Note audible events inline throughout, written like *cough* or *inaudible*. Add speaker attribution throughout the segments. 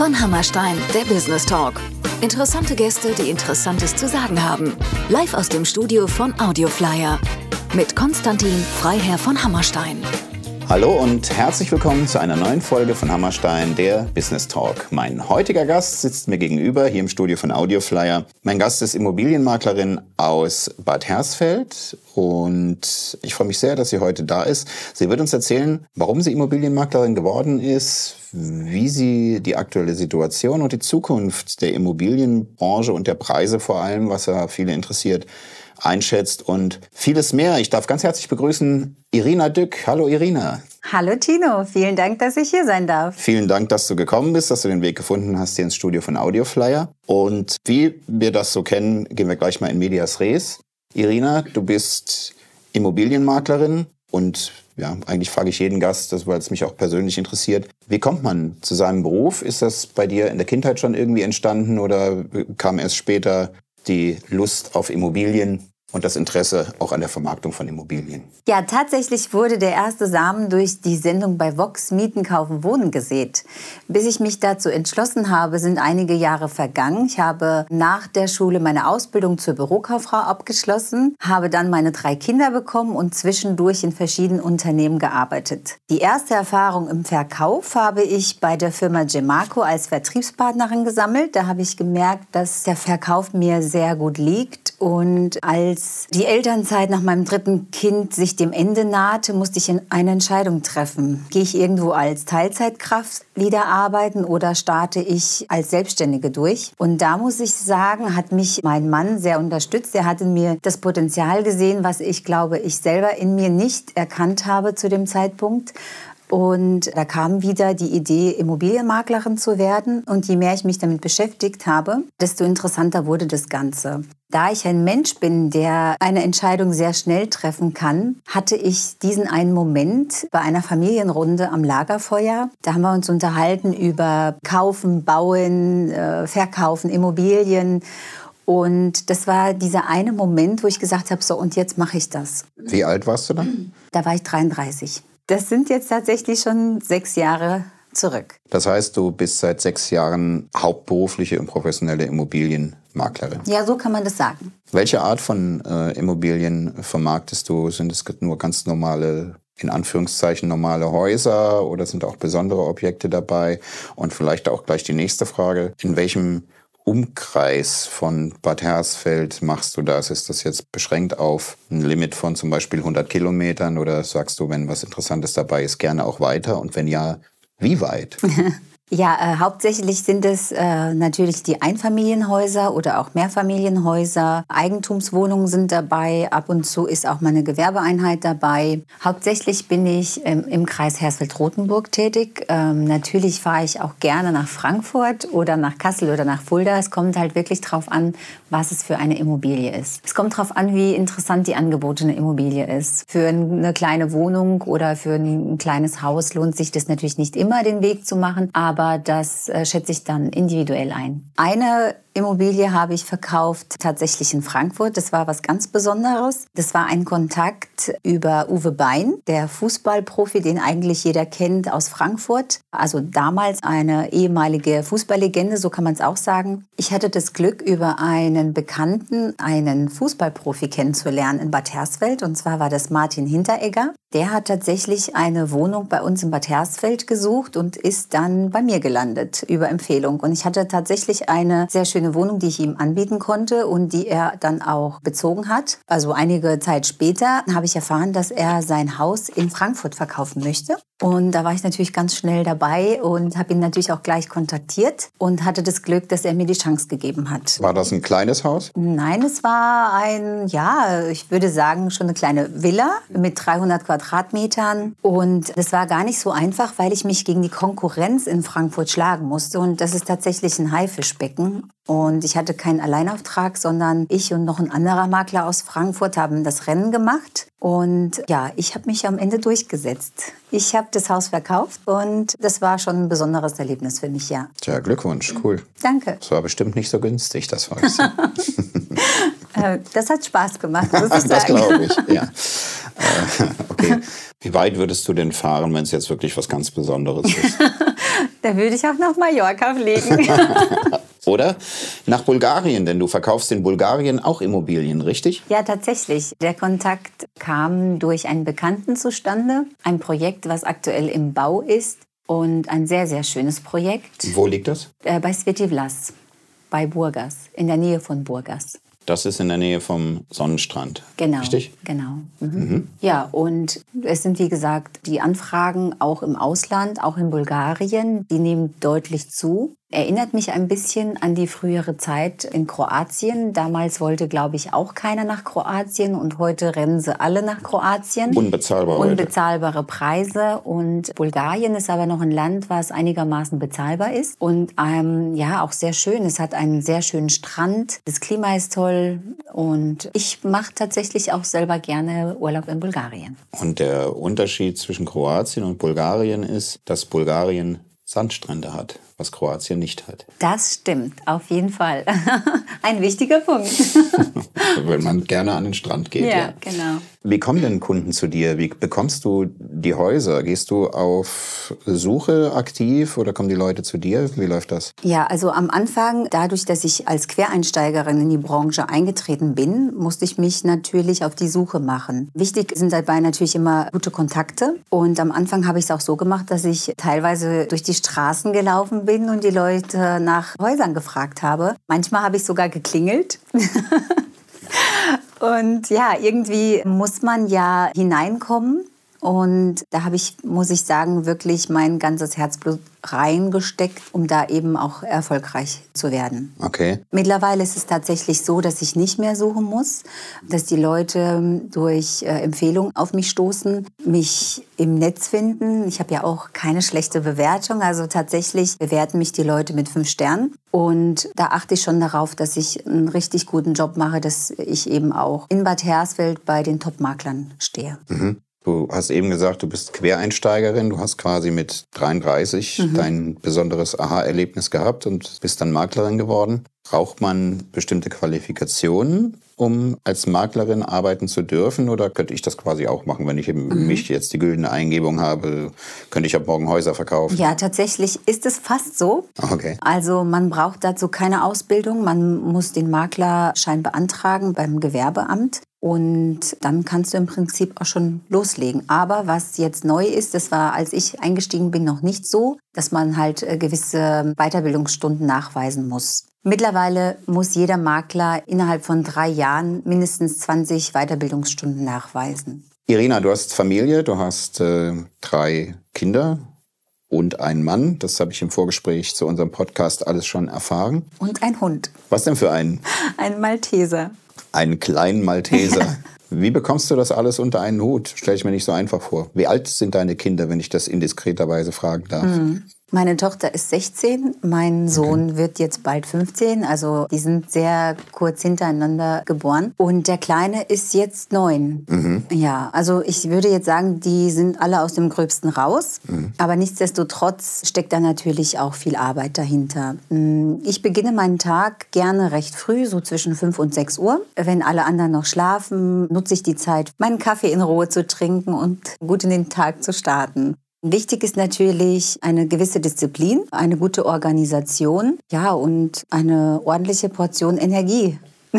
Speaker 1: von Hammerstein, der Business Talk. Interessante Gäste, die Interessantes zu sagen haben. Live aus dem Studio von Audioflyer. Mit Konstantin Freiherr von Hammerstein.
Speaker 2: Hallo und herzlich willkommen zu einer neuen Folge von Hammerstein, der Business Talk. Mein heutiger Gast sitzt mir gegenüber hier im Studio von Audioflyer. Mein Gast ist Immobilienmaklerin aus Bad Hersfeld und ich freue mich sehr, dass sie heute da ist. Sie wird uns erzählen, warum sie Immobilienmaklerin geworden ist, wie sie die aktuelle Situation und die Zukunft der Immobilienbranche und der Preise vor allem, was ja viele interessiert, einschätzt und vieles mehr. Ich darf ganz herzlich begrüßen Irina Dück. Hallo Irina.
Speaker 3: Hallo Tino, vielen Dank, dass ich hier sein darf.
Speaker 2: Vielen Dank, dass du gekommen bist, dass du den Weg gefunden hast hier ins Studio von Audioflyer. Und wie wir das so kennen, gehen wir gleich mal in Medias Res. Irina, du bist Immobilienmaklerin und ja, eigentlich frage ich jeden Gast, weil es mich auch persönlich interessiert. Wie kommt man zu seinem Beruf? Ist das bei dir in der Kindheit schon irgendwie entstanden oder kam erst später die Lust auf Immobilien? Und das Interesse auch an der Vermarktung von Immobilien.
Speaker 3: Ja, tatsächlich wurde der erste Samen durch die Sendung bei Vox Mieten, Kaufen, Wohnen gesät. Bis ich mich dazu entschlossen habe, sind einige Jahre vergangen. Ich habe nach der Schule meine Ausbildung zur Bürokauffrau abgeschlossen, habe dann meine drei Kinder bekommen und zwischendurch in verschiedenen Unternehmen gearbeitet. Die erste Erfahrung im Verkauf habe ich bei der Firma Gemarco als Vertriebspartnerin gesammelt. Da habe ich gemerkt, dass der Verkauf mir sehr gut liegt und als die Elternzeit nach meinem dritten Kind sich dem Ende nahte, musste ich eine Entscheidung treffen. Gehe ich irgendwo als Teilzeitkraft wieder arbeiten oder starte ich als Selbstständige durch? Und da muss ich sagen, hat mich mein Mann sehr unterstützt. Er hat in mir das Potenzial gesehen, was ich glaube, ich selber in mir nicht erkannt habe zu dem Zeitpunkt. Und da kam wieder die Idee, Immobilienmaklerin zu werden. Und je mehr ich mich damit beschäftigt habe, desto interessanter wurde das Ganze. Da ich ein Mensch bin, der eine Entscheidung sehr schnell treffen kann, hatte ich diesen einen Moment bei einer Familienrunde am Lagerfeuer. Da haben wir uns unterhalten über Kaufen, Bauen, äh, Verkaufen, Immobilien. Und das war dieser eine Moment, wo ich gesagt habe, so und jetzt mache ich das.
Speaker 2: Wie alt warst du da?
Speaker 3: Da war ich 33. Das sind jetzt tatsächlich schon sechs Jahre zurück.
Speaker 2: Das heißt, du bist seit sechs Jahren hauptberufliche und professionelle Immobilienmaklerin.
Speaker 3: Ja, so kann man das sagen.
Speaker 2: Welche Art von äh, Immobilien vermarktest du? Sind es nur ganz normale in Anführungszeichen normale Häuser oder sind auch besondere Objekte dabei? Und vielleicht auch gleich die nächste Frage. In welchem Umkreis von Bad Hersfeld machst du das? Ist das jetzt beschränkt auf ein Limit von zum Beispiel 100 Kilometern oder sagst du, wenn was Interessantes dabei ist, gerne auch weiter? Und wenn ja, wie weit? *laughs*
Speaker 3: Ja, äh, hauptsächlich sind es äh, natürlich die Einfamilienhäuser oder auch Mehrfamilienhäuser. Eigentumswohnungen sind dabei. Ab und zu ist auch mal eine Gewerbeeinheit dabei. Hauptsächlich bin ich ähm, im Kreis Hersfeld-Rotenburg tätig. Ähm, natürlich fahre ich auch gerne nach Frankfurt oder nach Kassel oder nach Fulda. Es kommt halt wirklich drauf an, was es für eine Immobilie ist. Es kommt drauf an, wie interessant die angebotene Immobilie ist. Für eine kleine Wohnung oder für ein kleines Haus lohnt sich das natürlich nicht immer, den Weg zu machen. Aber aber das äh, schätze ich dann individuell ein. Eine Immobilie habe ich verkauft tatsächlich in Frankfurt. Das war was ganz Besonderes. Das war ein Kontakt über Uwe Bein, der Fußballprofi, den eigentlich jeder kennt aus Frankfurt. Also damals eine ehemalige Fußballlegende, so kann man es auch sagen. Ich hatte das Glück, über einen Bekannten einen Fußballprofi kennenzulernen in Bad Hersfeld. Und zwar war das Martin Hinteregger. Der hat tatsächlich eine Wohnung bei uns in Bad Hersfeld gesucht und ist dann bei mir gelandet über Empfehlung. Und ich hatte tatsächlich eine sehr schöne schöne Wohnung, die ich ihm anbieten konnte und die er dann auch bezogen hat. Also einige Zeit später habe ich erfahren, dass er sein Haus in Frankfurt verkaufen möchte. Und da war ich natürlich ganz schnell dabei und habe ihn natürlich auch gleich kontaktiert und hatte das Glück, dass er mir die Chance gegeben hat.
Speaker 2: War das ein kleines Haus?
Speaker 3: Nein, es war ein, ja, ich würde sagen, schon eine kleine Villa mit 300 Quadratmetern. Und es war gar nicht so einfach, weil ich mich gegen die Konkurrenz in Frankfurt schlagen musste. Und das ist tatsächlich ein Haifischbecken. Und ich hatte keinen Alleinauftrag, sondern ich und noch ein anderer Makler aus Frankfurt haben das Rennen gemacht. Und ja, ich habe mich am Ende durchgesetzt. Ich habe das Haus verkauft und das war schon ein besonderes Erlebnis für mich, ja.
Speaker 2: Tja, Glückwunsch, cool.
Speaker 3: Danke.
Speaker 2: Das war bestimmt nicht so günstig, das weiß
Speaker 3: ich. *laughs* *laughs* Äh, das hat Spaß gemacht, muss ich *laughs* sagen.
Speaker 2: das glaube ich, ja. okay. Wie weit würdest du denn fahren, wenn es jetzt wirklich was ganz Besonderes ist?
Speaker 3: da würde ich auch nach Mallorca fliegen.
Speaker 2: Oder nach Bulgarien, denn du verkaufst in Bulgarien auch Immobilien, richtig?
Speaker 3: Ja, tatsächlich. Der Kontakt kam durch einen Bekannten zustande. Ein Projekt, was aktuell im Bau ist und ein sehr, sehr schönes Projekt.
Speaker 2: Wo liegt das?
Speaker 3: Äh, bei Svetivlas, bei Burgas, in der Nähe von Burgas.
Speaker 2: Das ist in der Nähe vom Sonnenstrand.
Speaker 3: Genau.
Speaker 2: Richtig?
Speaker 3: Genau. Mhm. Mhm. Ja, und es sind wie gesagt die Anfragen auch im Ausland, auch in Bulgarien, die nehmen deutlich zu. Erinnert mich ein bisschen an die frühere Zeit in Kroatien. Damals wollte, glaube ich, auch keiner nach Kroatien und heute rennen sie alle nach Kroatien.
Speaker 2: Unbezahlbar.
Speaker 3: Unbezahlbare Preise. Und Bulgarien ist aber noch ein Land, was einigermaßen bezahlbar ist und ähm, ja auch sehr schön. Es hat einen sehr schönen Strand. Das Klima ist toll und ich mache tatsächlich auch selber gerne Urlaub in Bulgarien.
Speaker 2: Und der Unterschied zwischen Kroatien und Bulgarien ist, dass Bulgarien Sandstrände hat was Kroatien nicht hat.
Speaker 3: Das stimmt, auf jeden Fall. *laughs* Ein wichtiger Punkt. *laughs*
Speaker 2: Wenn man gerne an den Strand geht.
Speaker 3: Ja, ja, genau.
Speaker 2: Wie kommen denn Kunden zu dir? Wie bekommst du die Häuser? Gehst du auf Suche aktiv oder kommen die Leute zu dir? Wie läuft das?
Speaker 3: Ja, also am Anfang, dadurch, dass ich als Quereinsteigerin in die Branche eingetreten bin, musste ich mich natürlich auf die Suche machen. Wichtig sind dabei natürlich immer gute Kontakte. Und am Anfang habe ich es auch so gemacht, dass ich teilweise durch die Straßen gelaufen bin bin und die Leute nach Häusern gefragt habe. Manchmal habe ich sogar geklingelt. *laughs* und ja, irgendwie muss man ja hineinkommen. Und da habe ich, muss ich sagen, wirklich mein ganzes Herzblut reingesteckt, um da eben auch erfolgreich zu werden.
Speaker 2: Okay.
Speaker 3: Mittlerweile ist es tatsächlich so, dass ich nicht mehr suchen muss, dass die Leute durch äh, Empfehlungen auf mich stoßen, mich im Netz finden. Ich habe ja auch keine schlechte Bewertung, also tatsächlich bewerten mich die Leute mit fünf Sternen. Und da achte ich schon darauf, dass ich einen richtig guten Job mache, dass ich eben auch in Bad Hersfeld bei den Top-Maklern stehe.
Speaker 2: Mhm. Du hast eben gesagt, du bist Quereinsteigerin. Du hast quasi mit 33 mhm. dein besonderes Aha-Erlebnis gehabt und bist dann Maklerin geworden. Braucht man bestimmte Qualifikationen, um als Maklerin arbeiten zu dürfen? Oder könnte ich das quasi auch machen, wenn ich mhm. mich jetzt die güldene Eingebung habe? Könnte ich ab morgen Häuser verkaufen?
Speaker 3: Ja, tatsächlich ist es fast so.
Speaker 2: Okay.
Speaker 3: Also man braucht dazu keine Ausbildung. Man muss den Maklerschein beantragen beim Gewerbeamt. Und dann kannst du im Prinzip auch schon loslegen. Aber was jetzt neu ist, das war, als ich eingestiegen bin, noch nicht so, dass man halt äh, gewisse Weiterbildungsstunden nachweisen muss. Mittlerweile muss jeder Makler innerhalb von drei Jahren mindestens 20 Weiterbildungsstunden nachweisen.
Speaker 2: Irina, du hast Familie, du hast äh, drei Kinder und einen Mann. Das habe ich im Vorgespräch zu unserem Podcast alles schon erfahren.
Speaker 3: Und ein Hund.
Speaker 2: Was denn für einen?
Speaker 3: Ein Malteser
Speaker 2: einen kleinen Malteser. *laughs* Wie bekommst du das alles unter einen Hut? Stelle ich mir nicht so einfach vor. Wie alt sind deine Kinder, wenn ich das indiskreterweise fragen darf? Mhm.
Speaker 3: Meine Tochter ist 16, mein Sohn okay. wird jetzt bald 15, also die sind sehr kurz hintereinander geboren. Und der Kleine ist jetzt neun. Mhm. Ja, also ich würde jetzt sagen, die sind alle aus dem Gröbsten raus. Mhm. Aber nichtsdestotrotz steckt da natürlich auch viel Arbeit dahinter. Mm, ich beginne meinen Tag gerne recht früh, so zwischen 5 und 6 Uhr. Wenn alle anderen noch schlafen, nutze ich die Zeit, meinen Kaffee in Ruhe zu trinken und gut in den Tag zu starten. Wichtig ist natürlich eine gewisse Disziplin, eine gute Organisation, ja, und eine ordentliche Portion Energie. *laughs*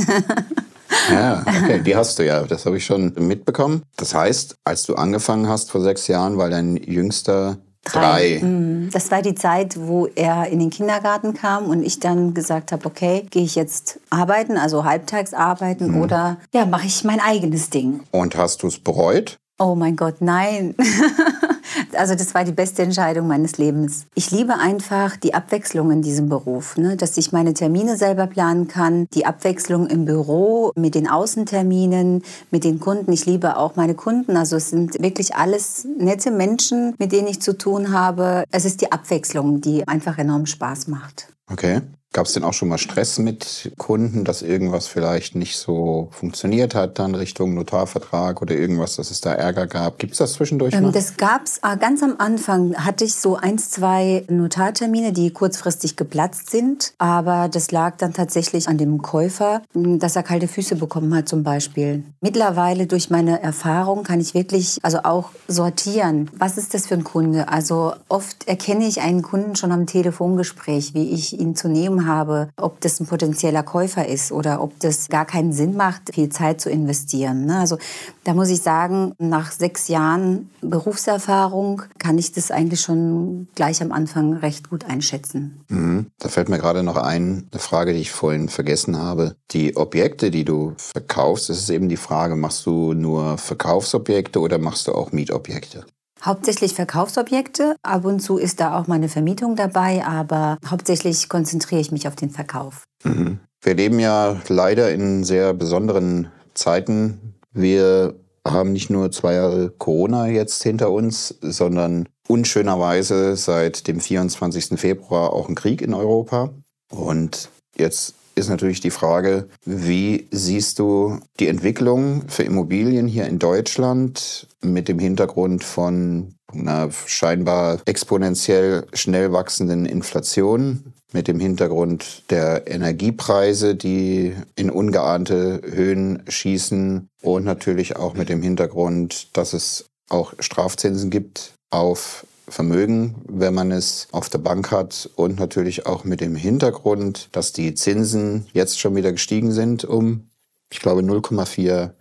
Speaker 2: Ja, okay, die hast du ja. Das habe ich schon mitbekommen. Das heißt, als du angefangen hast vor sechs Jahren, war dein jüngster drei. drei.
Speaker 3: Mhm. Das war die Zeit, wo er in den Kindergarten kam und ich dann gesagt habe, okay, gehe ich jetzt arbeiten, also halbtags arbeiten mhm. oder ja, mache ich mein eigenes Ding.
Speaker 2: Und hast du es bereut?
Speaker 3: Oh mein Gott, nein. *laughs* also das war die beste Entscheidung meines Lebens. Ich liebe einfach die Abwechslung in diesem Beruf, ne? dass ich meine Termine selber planen kann, die Abwechslung im Büro mit den Außenterminen, mit den Kunden. Ich liebe auch meine Kunden. Also es sind wirklich alles nette Menschen, mit denen ich zu tun habe. Es ist die Abwechslung, die einfach enorm Spaß macht.
Speaker 2: Okay. Gab es denn auch schon mal Stress mit Kunden, dass irgendwas vielleicht nicht so funktioniert hat, dann Richtung Notarvertrag oder irgendwas, dass es da Ärger gab? Gibt es das zwischendurch ähm,
Speaker 3: mal? Das gab es äh, ganz am Anfang. Hatte ich so ein, zwei Notartermine, die kurzfristig geplatzt sind. Aber das lag dann tatsächlich an dem Käufer, dass er kalte Füße bekommen hat zum Beispiel. Mittlerweile durch meine Erfahrung kann ich wirklich also auch sortieren. Was ist das für ein Kunde? Also oft erkenne ich einen Kunden schon am Telefongespräch, wie ich ihn zu nehmen habe, ob das ein potenzieller Käufer ist oder ob das gar keinen Sinn macht, viel Zeit zu investieren. Ne? Also da muss ich sagen, nach sechs Jahren Berufserfahrung kann ich das eigentlich schon gleich am Anfang recht gut einschätzen.
Speaker 2: Mhm. Da fällt mir gerade noch ein, eine Frage, die ich vorhin vergessen habe. Die Objekte, die du verkaufst, das ist eben die Frage, machst du nur Verkaufsobjekte oder machst du auch Mietobjekte?
Speaker 3: Hauptsächlich Verkaufsobjekte. Ab und zu ist da auch meine Vermietung dabei, aber hauptsächlich konzentriere ich mich auf den Verkauf.
Speaker 2: Mhm. Wir leben ja leider in sehr besonderen Zeiten. Wir haben nicht nur zwei Jahre Corona jetzt hinter uns, sondern unschönerweise seit dem 24. Februar auch ein Krieg in Europa. Und jetzt ist natürlich die Frage, wie siehst du die Entwicklung für Immobilien hier in Deutschland mit dem Hintergrund von einer scheinbar exponentiell schnell wachsenden Inflation, mit dem Hintergrund der Energiepreise, die in ungeahnte Höhen schießen und natürlich auch mit dem Hintergrund, dass es auch Strafzinsen gibt auf Vermögen, wenn man es auf der Bank hat und natürlich auch mit dem Hintergrund, dass die Zinsen jetzt schon wieder gestiegen sind um, ich glaube, 0,4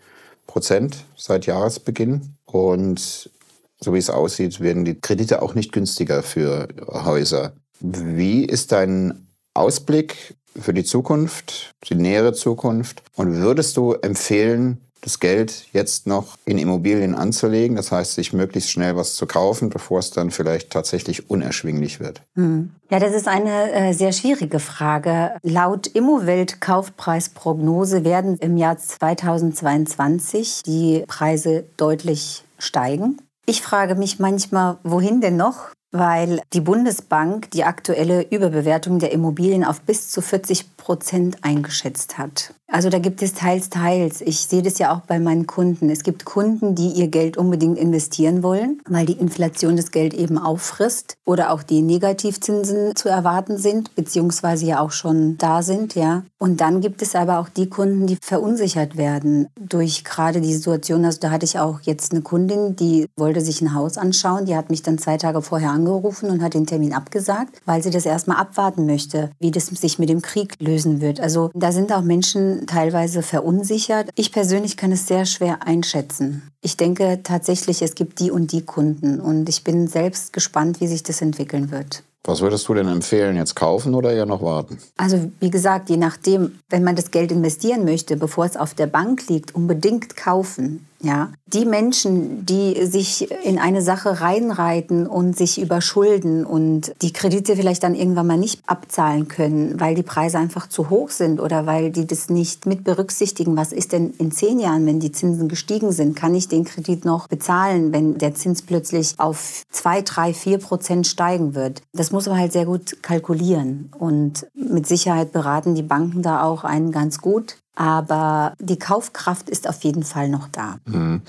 Speaker 2: Prozent seit Jahresbeginn. Und so wie es aussieht, werden die Kredite auch nicht günstiger für Häuser. Wie ist dein Ausblick für die Zukunft, die nähere Zukunft? Und würdest du empfehlen, das Geld jetzt noch in Immobilien anzulegen, das heißt, sich möglichst schnell was zu kaufen, bevor es dann vielleicht tatsächlich unerschwinglich wird?
Speaker 3: Hm. Ja, das ist eine äh, sehr schwierige Frage. Laut Immowelt Kaufpreisprognose werden im Jahr 2022 die Preise deutlich steigen. Ich frage mich manchmal, wohin denn noch? weil die Bundesbank die aktuelle Überbewertung der Immobilien auf bis zu 40 Prozent eingeschätzt hat. Also da gibt es teils, teils. Ich sehe das ja auch bei meinen Kunden. Es gibt Kunden, die ihr Geld unbedingt investieren wollen, weil die Inflation das Geld eben auffrisst oder auch die Negativzinsen zu erwarten sind, beziehungsweise ja auch schon da sind, ja. Und dann gibt es aber auch die Kunden, die verunsichert werden durch gerade die Situation. Also da hatte ich auch jetzt eine Kundin, die wollte sich ein Haus anschauen. Die hat mich dann zwei Tage vorher angerufen und hat den Termin abgesagt, weil sie das erstmal abwarten möchte, wie das sich mit dem Krieg lösen wird. Also da sind auch Menschen teilweise verunsichert. Ich persönlich kann es sehr schwer einschätzen. Ich denke tatsächlich, es gibt die und die Kunden und ich bin selbst gespannt, wie sich das entwickeln wird.
Speaker 2: Was würdest du denn empfehlen, jetzt kaufen oder eher noch warten?
Speaker 3: Also wie gesagt, je nachdem, wenn man das Geld investieren möchte, bevor es auf der Bank liegt, unbedingt kaufen. Ja, die Menschen, die sich in eine Sache reinreiten und sich überschulden und die Kredite vielleicht dann irgendwann mal nicht abzahlen können, weil die Preise einfach zu hoch sind oder weil die das nicht mit berücksichtigen. Was ist denn in zehn Jahren, wenn die Zinsen gestiegen sind? Kann ich den Kredit noch bezahlen, wenn der Zins plötzlich auf zwei, drei, vier Prozent steigen wird? Das muss man halt sehr gut kalkulieren und mit Sicherheit beraten die Banken da auch einen ganz gut aber die Kaufkraft ist auf jeden Fall noch da.
Speaker 2: Mhm.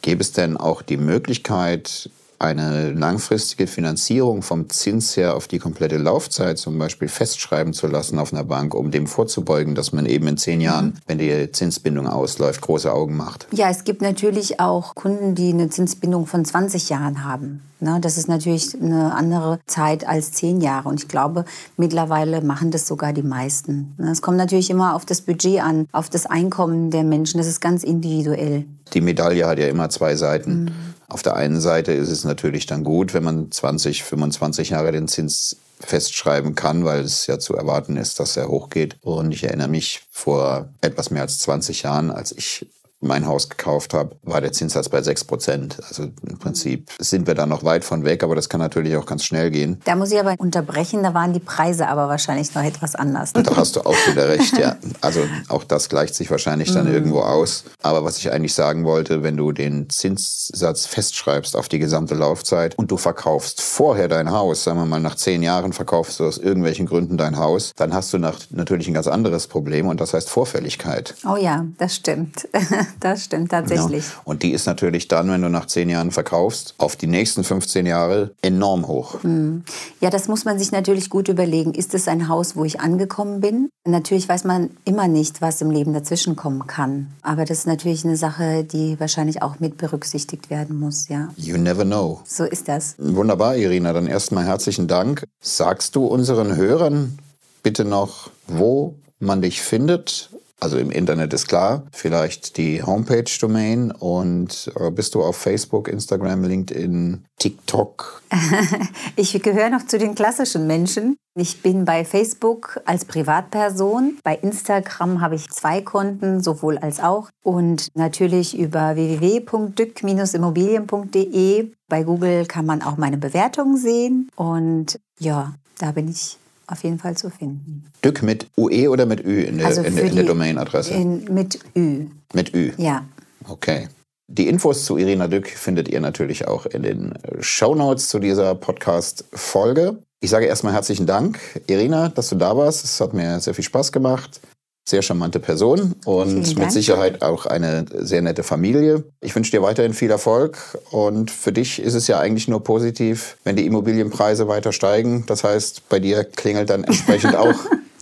Speaker 2: Gäbe es denn auch die Möglichkeit, eine langfristige Finanzierung vom Zins her auf die komplette Laufzeit zum Beispiel festschreiben zu lassen auf einer Bank, um dem vorzubeugen, dass man eben in zehn Jahren, mhm. wenn die Zinsbindung ausläuft, große Augen macht?
Speaker 3: Ja, es gibt natürlich auch Kunden, die eine Zinsbindung von 20 Jahren haben. Das ist natürlich eine andere Zeit als zehn Jahre. Und ich glaube, mittlerweile machen das sogar die meisten. Es kommt natürlich immer auf das Budget an, auf das Einkommen der Menschen. Das ist ganz individuell.
Speaker 2: Die Medaille hat ja immer zwei Seiten. Mhm. Auf der einen Seite ist es natürlich dann gut, wenn man 20, 25 Jahre den Zins festschreiben kann, weil es ja zu erwarten ist, dass er hochgeht. Und ich erinnere mich vor etwas mehr als 20 Jahren, als ich mein Haus gekauft habe, war der Zinssatz bei 6 Prozent. Also im Prinzip sind wir da noch weit von weg, aber das kann natürlich auch ganz schnell gehen.
Speaker 3: Da muss ich aber unterbrechen, da waren die Preise aber wahrscheinlich noch etwas anders.
Speaker 2: Da hast du auch wieder recht, ja. *laughs* Also auch das gleicht sich wahrscheinlich dann mhm. irgendwo aus. Aber was ich eigentlich sagen wollte, wenn du den Zinssatz festschreibst auf die gesamte Laufzeit und du verkaufst vorher dein Haus, sagen wir mal nach zehn Jahren verkaufst du aus irgendwelchen Gründen dein Haus, dann hast du nach, natürlich ein ganz anderes Problem und das heißt Vorfälligkeit.
Speaker 3: Oh ja, das stimmt. *laughs* *laughs* Das stimmt tatsächlich. Ja.
Speaker 2: Und die ist natürlich dann, wenn du nach zehn Jahren verkaufst, auf die nächsten 15 Jahre enorm hoch.
Speaker 3: Mhm. Ja, das muss man sich natürlich gut überlegen. Ist es ein Haus, wo ich angekommen bin? Natürlich weiß man immer nicht, was im Leben dazwischen kommen kann. Aber das ist natürlich eine Sache, die wahrscheinlich auch mit berücksichtigt werden muss, ja.
Speaker 2: You never know.
Speaker 3: So ist das.
Speaker 2: Wunderbar, Irina. Dann erstmal herzlichen Dank. Sagst du unseren Hörern bitte noch, wo man dich findet also im Internet ist klar, vielleicht die Homepage-Domain und äh, bist du auf Facebook, Instagram, LinkedIn, TikTok? *laughs*
Speaker 3: ich gehöre noch zu den klassischen Menschen. Ich bin bei Facebook als Privatperson. Bei Instagram habe ich zwei Konten, sowohl als auch. Und natürlich über www.dück-immobilien.de. Bei Google kann man auch meine Bewertungen sehen. Und ja, da bin ich auf jeden Fall zu finden.
Speaker 2: Dück mit UE oder mit Ü in der, also in in der Domainadresse?
Speaker 3: Mit Ü.
Speaker 2: Mit Ü?
Speaker 3: Ja.
Speaker 2: Okay. Die Infos zu Irina Dück findet ihr natürlich auch in den Show Notes zu dieser Podcast-Folge. Ich sage erstmal herzlichen Dank, Irina, dass du da warst. Es hat mir sehr viel Spaß gemacht sehr charmante Person und mit Sicherheit auch eine sehr nette Familie. Ich wünsche dir weiterhin viel Erfolg und für dich ist es ja eigentlich nur positiv, wenn die Immobilienpreise weiter steigen. Das heißt, bei dir klingelt dann entsprechend *laughs* auch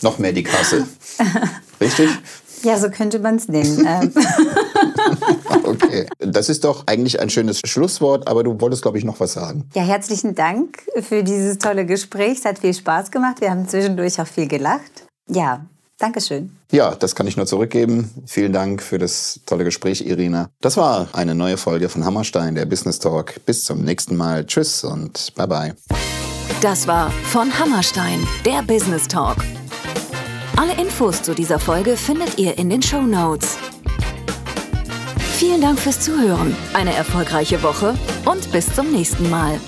Speaker 2: noch mehr die Kasse. *laughs* Richtig?
Speaker 3: Ja, so könnte man es nennen. Ähm. *laughs*
Speaker 2: okay. Das ist doch eigentlich ein schönes Schlusswort, aber du wolltest, glaube ich, noch was sagen.
Speaker 3: Ja, herzlichen Dank für dieses tolle Gespräch. Es hat viel Spaß gemacht. Wir haben zwischendurch auch viel gelacht. Ja, Dankeschön.
Speaker 2: Ja, das kann ich nur zurückgeben. Vielen Dank für das tolle Gespräch, Irina. Das war eine neue Folge von Hammerstein, der Business Talk. Bis zum nächsten Mal. Tschüss und bye bye.
Speaker 1: Das war von Hammerstein, der Business Talk. Alle Infos zu dieser Folge findet ihr in den Show Notes. Vielen Dank fürs Zuhören, eine erfolgreiche Woche und bis zum nächsten Mal.